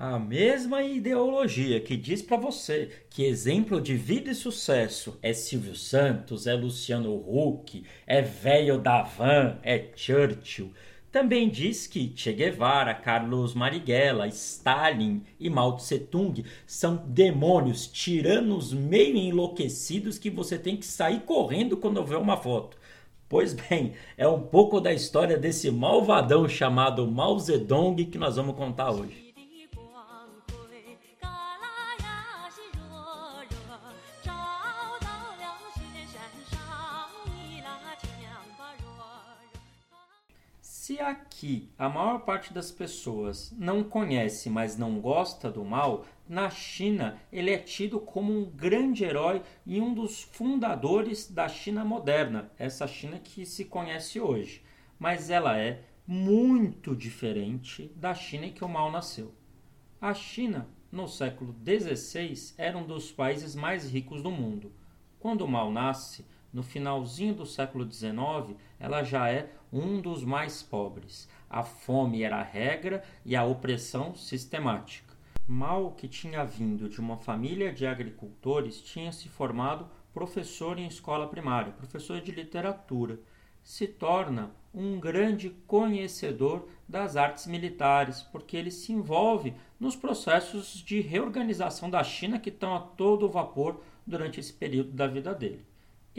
A mesma ideologia que diz para você que exemplo de vida e sucesso é Silvio Santos, é Luciano Huck, é velho da van, é Churchill, também diz que Che Guevara, Carlos Marighella, Stalin e Mao Tse Tung são demônios, tiranos meio enlouquecidos que você tem que sair correndo quando vê uma foto. Pois bem, é um pouco da história desse malvadão chamado Mao Zedong que nós vamos contar hoje. Se aqui a maior parte das pessoas não conhece, mas não gosta do mal, na China ele é tido como um grande herói e um dos fundadores da China moderna, essa China que se conhece hoje. Mas ela é muito diferente da China em que o mal nasceu. A China, no século XVI, era um dos países mais ricos do mundo. Quando o mal nasce, no finalzinho do século XIX, ela já é um dos mais pobres. A fome era a regra e a opressão sistemática. Mal que tinha vindo de uma família de agricultores, tinha se formado professor em escola primária, professor de literatura. Se torna um grande conhecedor das artes militares, porque ele se envolve nos processos de reorganização da China que estão a todo vapor durante esse período da vida dele.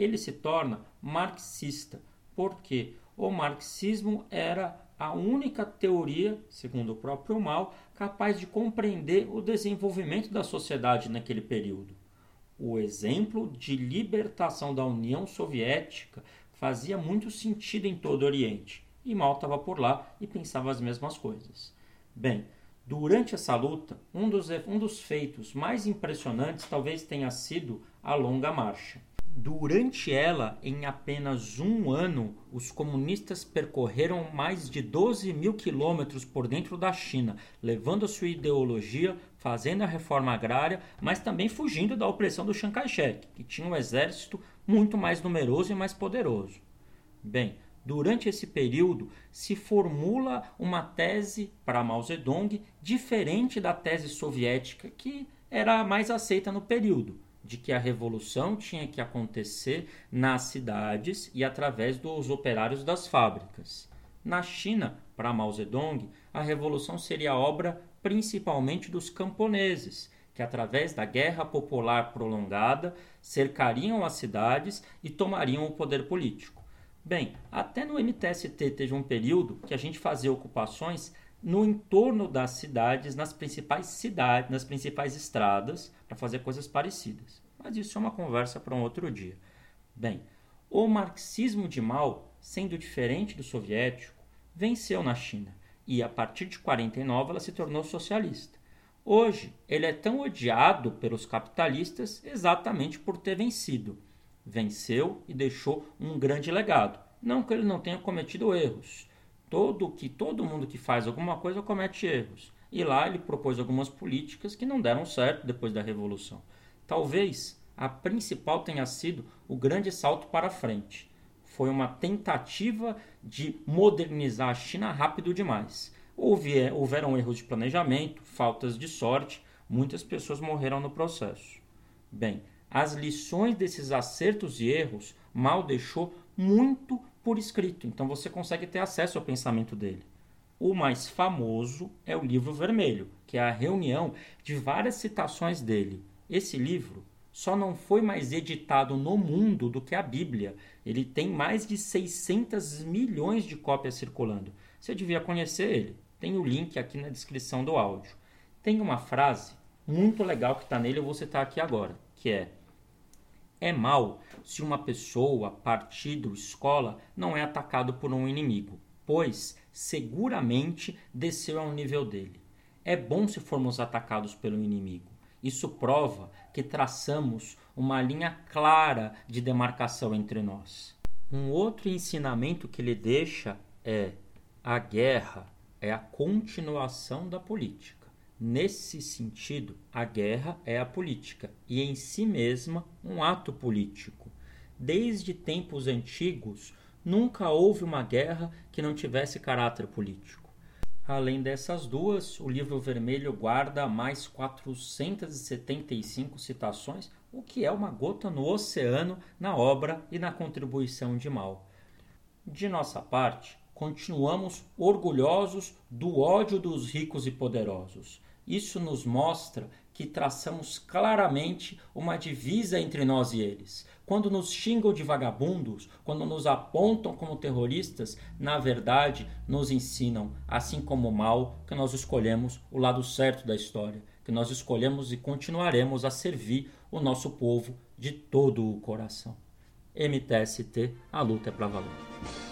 Ele se torna marxista, porque o marxismo era a única teoria, segundo o próprio Mao, capaz de compreender o desenvolvimento da sociedade naquele período. O exemplo de libertação da União Soviética fazia muito sentido em todo o Oriente, e Mao estava por lá e pensava as mesmas coisas. Bem, durante essa luta, um dos, um dos feitos mais impressionantes talvez tenha sido a Longa Marcha. Durante ela, em apenas um ano, os comunistas percorreram mais de 12 mil quilômetros por dentro da China, levando a sua ideologia, fazendo a reforma agrária, mas também fugindo da opressão do Chiang Kai-shek, que tinha um exército muito mais numeroso e mais poderoso. Bem, durante esse período se formula uma tese para Mao Zedong diferente da tese soviética que era mais aceita no período de que a revolução tinha que acontecer nas cidades e através dos operários das fábricas. Na China, para Mao Zedong, a revolução seria obra principalmente dos camponeses, que através da guerra popular prolongada cercariam as cidades e tomariam o poder político. Bem, até no MTST teve um período que a gente fazia ocupações no entorno das cidades, nas principais cidades, nas principais estradas, para fazer coisas parecidas. Mas isso é uma conversa para um outro dia. Bem, o marxismo de Mao, sendo diferente do soviético, venceu na China e a partir de 49 ela se tornou socialista. Hoje, ele é tão odiado pelos capitalistas exatamente por ter vencido. Venceu e deixou um grande legado. Não que ele não tenha cometido erros, todo que todo mundo que faz alguma coisa comete erros. E lá ele propôs algumas políticas que não deram certo depois da revolução. Talvez a principal tenha sido o grande salto para frente. Foi uma tentativa de modernizar a China rápido demais. Houve, houveram erros de planejamento, faltas de sorte, muitas pessoas morreram no processo. Bem, as lições desses acertos e erros mal deixou muito por escrito, então você consegue ter acesso ao pensamento dele. O mais famoso é o livro vermelho, que é a reunião de várias citações dele. Esse livro só não foi mais editado no mundo do que a Bíblia. Ele tem mais de 600 milhões de cópias circulando. Você devia conhecer ele. Tem o link aqui na descrição do áudio. Tem uma frase muito legal que está nele, eu vou citar aqui agora, que é é mal se uma pessoa, partido, escola não é atacado por um inimigo, pois seguramente desceu ao nível dele. É bom se formos atacados pelo inimigo. Isso prova que traçamos uma linha clara de demarcação entre nós. Um outro ensinamento que ele deixa é: a guerra é a continuação da política. Nesse sentido, a guerra é a política e em si mesma um ato político. Desde tempos antigos, nunca houve uma guerra que não tivesse caráter político. Além dessas duas, o livro vermelho guarda mais 475 citações, o que é uma gota no oceano na obra e na contribuição de Mal. De nossa parte, continuamos orgulhosos do ódio dos ricos e poderosos. Isso nos mostra que traçamos claramente uma divisa entre nós e eles. Quando nos xingam de vagabundos, quando nos apontam como terroristas, na verdade nos ensinam, assim como o mal, que nós escolhemos o lado certo da história, que nós escolhemos e continuaremos a servir o nosso povo de todo o coração. MTST, a luta é para valer.